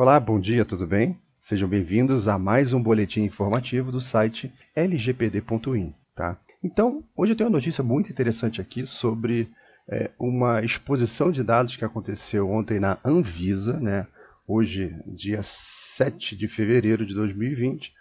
Olá, bom dia, tudo bem? Sejam bem-vindos a mais um boletim informativo do site lgpd.in, tá? Então, hoje eu tenho uma notícia muito interessante aqui sobre é, uma exposição de dados que aconteceu ontem na Anvisa, né? Hoje, dia 7 de fevereiro de 2020,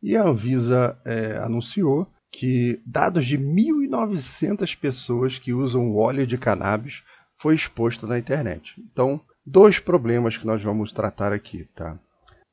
e a Anvisa é, anunciou que dados de 1.900 pessoas que usam óleo de cannabis foi exposto na internet. Então, dois problemas que nós vamos tratar aqui, tá?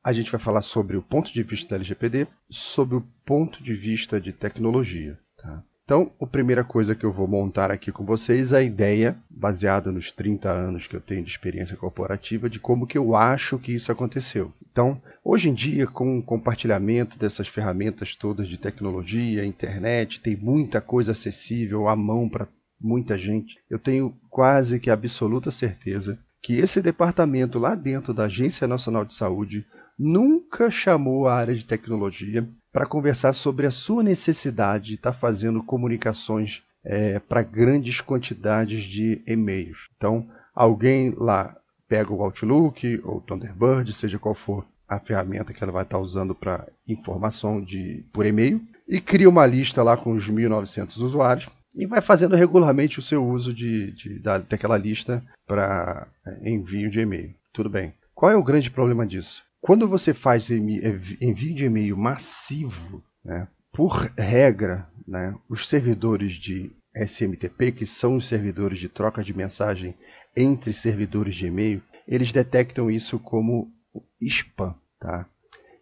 A gente vai falar sobre o ponto de vista da LGPD, sobre o ponto de vista de tecnologia, tá? Então, a primeira coisa que eu vou montar aqui com vocês é a ideia, baseada nos 30 anos que eu tenho de experiência corporativa, de como que eu acho que isso aconteceu. Então, hoje em dia, com o compartilhamento dessas ferramentas todas de tecnologia, internet, tem muita coisa acessível à mão para muita gente. Eu tenho quase que absoluta certeza que esse departamento lá dentro da Agência Nacional de Saúde nunca chamou a área de tecnologia para conversar sobre a sua necessidade de estar tá fazendo comunicações é, para grandes quantidades de e-mails. Então, alguém lá pega o Outlook ou Thunderbird, seja qual for a ferramenta que ela vai estar tá usando para informação de, por e-mail, e cria uma lista lá com os 1.900 usuários e vai fazendo regularmente o seu uso de, de da, daquela lista para é, envio de e-mail. Tudo bem. Qual é o grande problema disso? Quando você faz envio de e-mail massivo, né, por regra, né, os servidores de SMTP, que são os servidores de troca de mensagem entre servidores de e-mail, eles detectam isso como spam. Tá?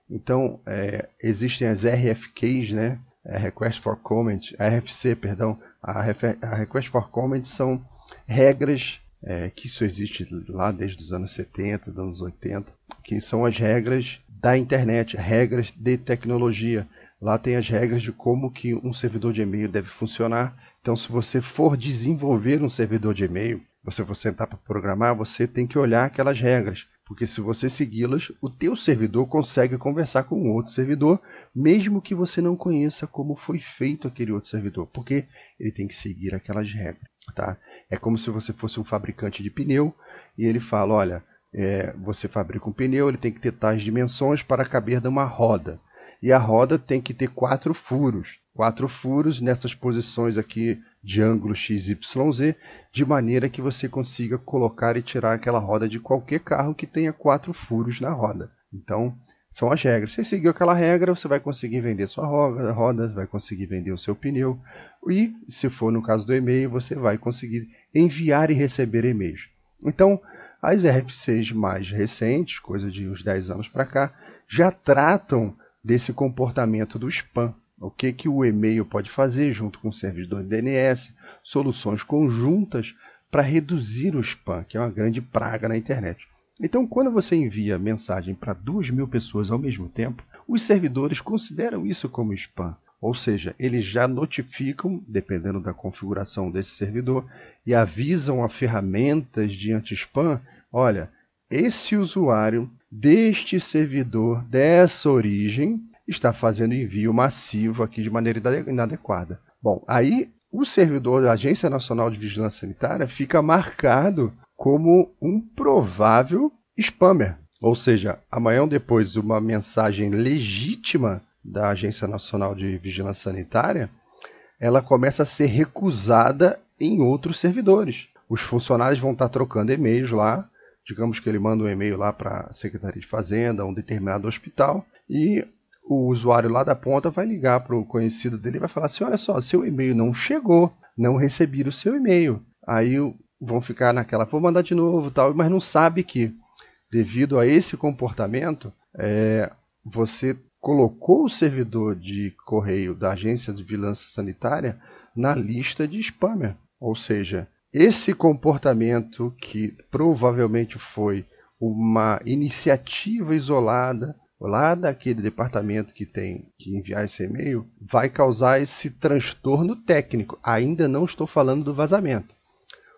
Então, é, existem as RFKs, né, é, Request for Comment, RFC, perdão, a, a Request for Comment são regras é, que isso existe lá desde os anos 70, dos anos 80, que são as regras da internet, regras de tecnologia. Lá tem as regras de como que um servidor de e-mail deve funcionar. Então, se você for desenvolver um servidor de e-mail, você for sentar para programar, você tem que olhar aquelas regras. Porque se você segui-las, o teu servidor consegue conversar com outro servidor, mesmo que você não conheça como foi feito aquele outro servidor, porque ele tem que seguir aquelas regras. Tá? É como se você fosse um fabricante de pneu e ele fala, olha, é, você fabrica um pneu, ele tem que ter tais dimensões para caber numa roda. E a roda tem que ter quatro furos. Quatro furos nessas posições aqui de ângulo XYZ, de maneira que você consiga colocar e tirar aquela roda de qualquer carro que tenha quatro furos na roda. Então, são as regras. Se seguir aquela regra, você vai conseguir vender sua roda, vai conseguir vender o seu pneu. E, se for no caso do e-mail, você vai conseguir enviar e receber e-mails. Então, as RFCs mais recentes, coisa de uns 10 anos para cá, já tratam desse comportamento do spam o que, que o e-mail pode fazer junto com o servidor DNS, soluções conjuntas para reduzir o spam, que é uma grande praga na internet. Então, quando você envia mensagem para duas mil pessoas ao mesmo tempo, os servidores consideram isso como spam. Ou seja, eles já notificam, dependendo da configuração desse servidor, e avisam a ferramentas de anti-spam: olha, esse usuário deste servidor dessa origem está fazendo envio massivo aqui de maneira inadequada. Bom, aí o servidor da Agência Nacional de Vigilância Sanitária fica marcado como um provável spammer. Ou seja, amanhã ou depois uma mensagem legítima da Agência Nacional de Vigilância Sanitária, ela começa a ser recusada em outros servidores. Os funcionários vão estar trocando e-mails lá, digamos que ele manda um e-mail lá para a Secretaria de Fazenda, um determinado hospital, e o usuário lá da ponta vai ligar para o conhecido dele e vai falar assim: olha só, seu e-mail não chegou, não recebi o seu e-mail. Aí vão ficar naquela, vou mandar de novo, tal, mas não sabe que, devido a esse comportamento, é, você colocou o servidor de correio da agência de vigilância sanitária na lista de spammer. Ou seja, esse comportamento que provavelmente foi uma iniciativa isolada lá daquele departamento que tem que enviar esse e-mail vai causar esse transtorno técnico. Ainda não estou falando do vazamento.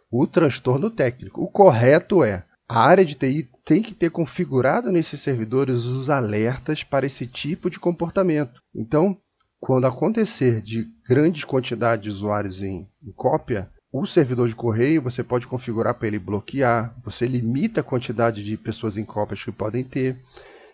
O transtorno técnico. O correto é a área de TI tem que ter configurado nesses servidores os alertas para esse tipo de comportamento. Então, quando acontecer de grandes quantidades de usuários em, em cópia, o servidor de correio você pode configurar para ele bloquear, você limita a quantidade de pessoas em cópias que podem ter.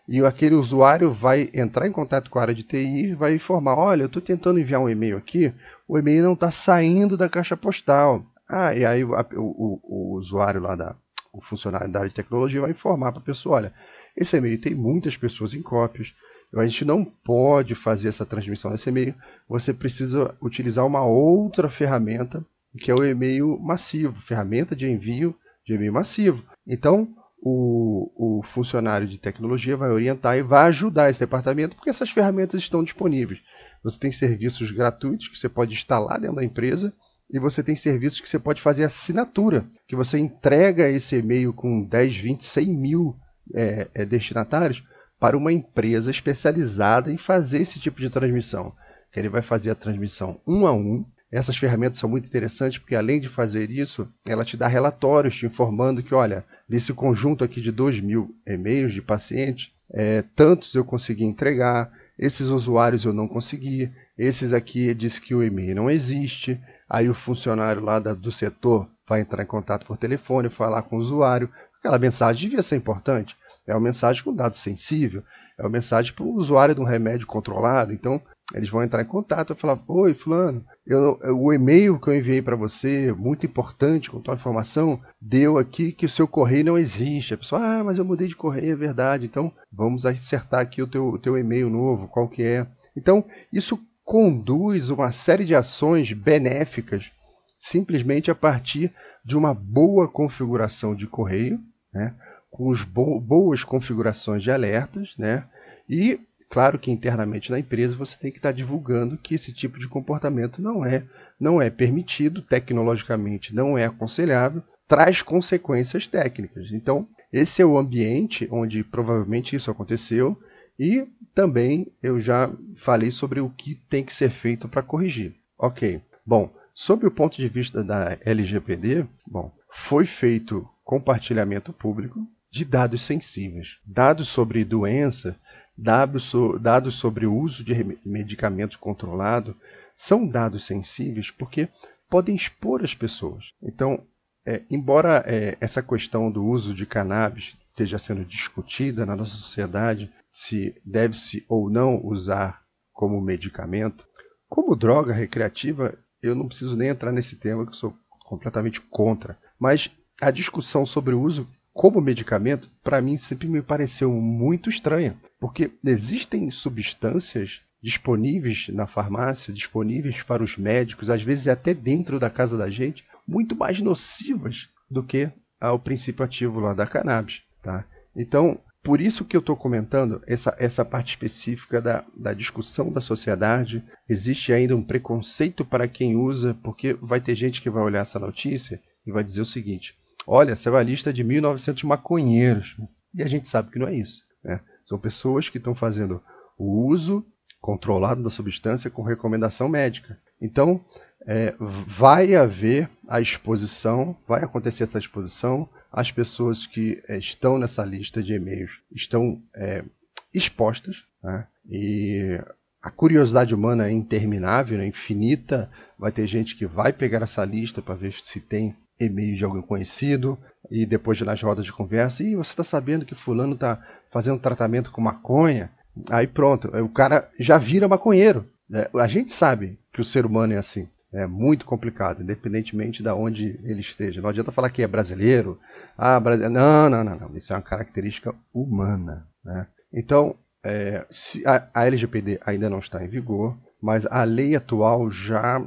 E aquele usuário vai entrar em contato com a área de TI e vai informar: olha, eu estou tentando enviar um e-mail aqui, o e-mail não está saindo da caixa postal. Ah, e aí o, o, o usuário lá da, o funcionário da área de tecnologia vai informar para a pessoa: olha, esse e-mail tem muitas pessoas em cópias, a gente não pode fazer essa transmissão desse e-mail, você precisa utilizar uma outra ferramenta, que é o e-mail massivo, ferramenta de envio de e-mail massivo. Então, o, o, funcionário de tecnologia vai orientar e vai ajudar esse departamento, porque essas ferramentas estão disponíveis. Você tem serviços gratuitos que você pode instalar dentro da empresa e você tem serviços que você pode fazer assinatura, que você entrega esse e-mail com 10, 20, 100 mil é, é, destinatários para uma empresa especializada em fazer esse tipo de transmissão. Que ele vai fazer a transmissão um a um. Essas ferramentas são muito interessantes porque, além de fazer isso, ela te dá relatórios te informando que, olha, desse conjunto aqui de 2 mil e-mails de pacientes, é, tantos eu consegui entregar, esses usuários eu não consegui, esses aqui disse que o e-mail não existe, Aí o funcionário lá da, do setor vai entrar em contato por telefone, falar com o usuário. Aquela mensagem devia ser importante. É uma mensagem com dado sensível, é uma mensagem para o usuário de um remédio controlado. Então, eles vão entrar em contato e falar: Oi, Fulano, eu, o e-mail que eu enviei para você, muito importante, com tua informação, deu aqui que o seu correio não existe. A pessoa, ah, mas eu mudei de correio, é verdade. Então, vamos acertar aqui o teu, teu e-mail novo, qual que é. Então, isso conduz uma série de ações benéficas simplesmente a partir de uma boa configuração de correio, né, com os bo boas configurações de alertas, né, e claro que internamente na empresa você tem que estar divulgando que esse tipo de comportamento não é não é permitido tecnologicamente, não é aconselhável, traz consequências técnicas. Então esse é o ambiente onde provavelmente isso aconteceu e também eu já falei sobre o que tem que ser feito para corrigir. Ok. Bom, sob o ponto de vista da LGPD, bom, foi feito compartilhamento público de dados sensíveis, dados sobre doença, dados, dados sobre o uso de medicamento controlado, são dados sensíveis porque podem expor as pessoas. Então, é, embora é, essa questão do uso de cannabis esteja sendo discutida na nossa sociedade, se deve-se ou não usar como medicamento. Como droga recreativa, eu não preciso nem entrar nesse tema, que eu sou completamente contra. Mas a discussão sobre o uso como medicamento, para mim, sempre me pareceu muito estranha, porque existem substâncias disponíveis na farmácia, disponíveis para os médicos, às vezes até dentro da casa da gente, muito mais nocivas do que o princípio ativo lá da cannabis. Tá? Então, por isso que eu estou comentando essa, essa parte específica da, da discussão da sociedade. Existe ainda um preconceito para quem usa, porque vai ter gente que vai olhar essa notícia e vai dizer o seguinte: olha, essa é uma lista de 1.900 maconheiros. E a gente sabe que não é isso. Né? São pessoas que estão fazendo o uso controlado da substância com recomendação médica. Então, é, vai haver a exposição, vai acontecer essa exposição, as pessoas que é, estão nessa lista de e-mails estão é, expostas, né? e a curiosidade humana é interminável, é infinita. Vai ter gente que vai pegar essa lista para ver se tem e-mail de alguém conhecido e depois de nas rodas de conversa, e você está sabendo que fulano está fazendo tratamento com maconha? Aí pronto, o cara já vira maconheiro. Né? A gente sabe que o ser humano é assim. É muito complicado, independentemente de onde ele esteja. Não adianta falar que é brasileiro. Ah, brasileiro. Não, não, não, não. Isso é uma característica humana. Né? Então, é, a, a, LGPD ainda não está em vigor, mas a lei atual já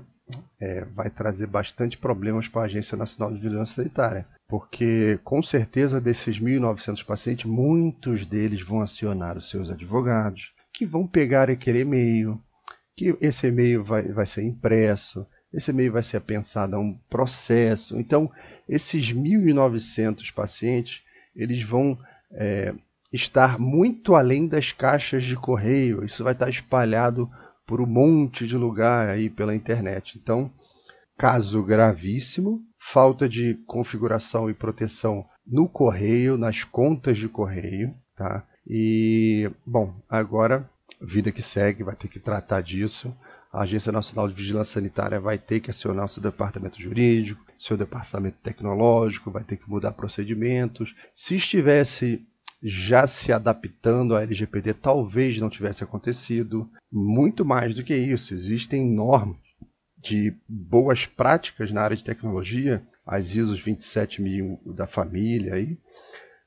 é, vai trazer bastante problemas para a Agência Nacional de Vigilância Sanitária. Porque, com certeza, desses 1.900 pacientes, muitos deles vão acionar os seus advogados, que vão pegar aquele e-mail, que esse e-mail vai, vai ser impresso, esse e-mail vai ser pensado a um processo. Então, esses 1.900 pacientes, eles vão é, estar muito além das caixas de correio. Isso vai estar espalhado por um monte de lugar aí pela internet. Então, caso gravíssimo, falta de configuração e proteção no correio, nas contas de correio, tá? E, bom, agora vida que segue vai ter que tratar disso. a Agência Nacional de Vigilância Sanitária vai ter que acionar o seu departamento jurídico, seu departamento tecnológico, vai ter que mudar procedimentos. Se estivesse já se adaptando à LGPD, talvez não tivesse acontecido. Muito mais do que isso, existem normas de boas práticas na área de tecnologia, as ISOs 27000 da família aí,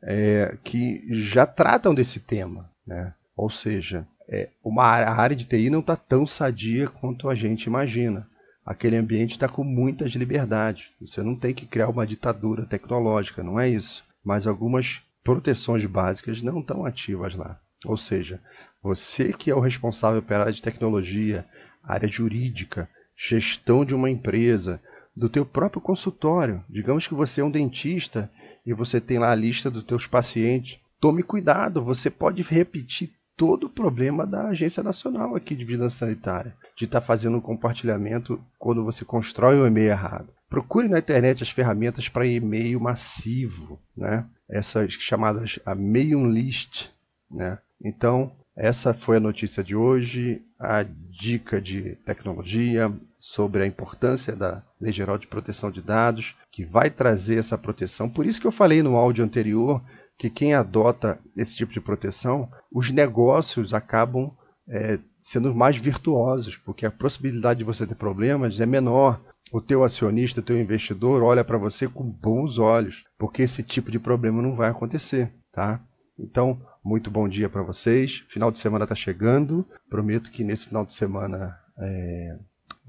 é, que já tratam desse tema, né? Ou seja, é, uma a área de TI não está tão sadia quanto a gente imagina. Aquele ambiente está com muitas liberdades. Você não tem que criar uma ditadura tecnológica, não é isso. Mas algumas proteções básicas não estão ativas lá. Ou seja, você que é o responsável pela área de tecnologia, área jurídica, gestão de uma empresa, do teu próprio consultório. Digamos que você é um dentista e você tem lá a lista dos teus pacientes. Tome cuidado, você pode repetir todo o problema da Agência Nacional aqui de Vigilância Sanitária, de estar tá fazendo um compartilhamento quando você constrói o um e-mail errado. Procure na internet as ferramentas para e-mail massivo, né? essas chamadas a mailing list. Né? Então, essa foi a notícia de hoje, a dica de tecnologia sobre a importância da Lei Geral de Proteção de Dados, que vai trazer essa proteção. Por isso que eu falei no áudio anterior que quem adota esse tipo de proteção, os negócios acabam é, sendo mais virtuosos, porque a possibilidade de você ter problemas é menor. O teu acionista, o teu investidor olha para você com bons olhos, porque esse tipo de problema não vai acontecer, tá? Então, muito bom dia para vocês. Final de semana está chegando. Prometo que nesse final de semana é,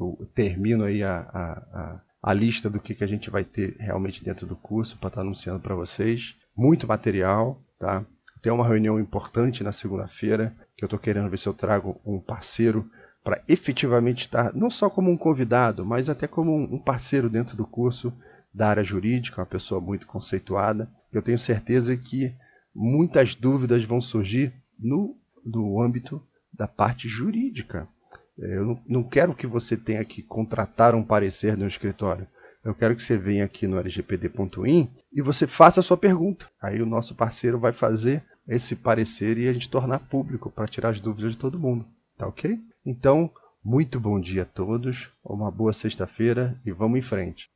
eu termino aí a, a, a, a, lista do que, que a gente vai ter realmente dentro do curso para estar tá anunciando para vocês muito material, tá? Tem uma reunião importante na segunda-feira que eu estou querendo ver se eu trago um parceiro para efetivamente estar não só como um convidado, mas até como um parceiro dentro do curso da área jurídica, uma pessoa muito conceituada. Eu tenho certeza que muitas dúvidas vão surgir no, no âmbito da parte jurídica. É, eu não, quero que você tenha que contratar um parecer no escritório. Eu quero que você venha aqui no lgpd.in e você faça a sua pergunta. Aí o nosso parceiro vai fazer esse parecer e a gente tornar público para tirar as dúvidas de todo mundo. Tá ok? Então, muito bom dia a todos, uma boa sexta-feira e vamos em frente.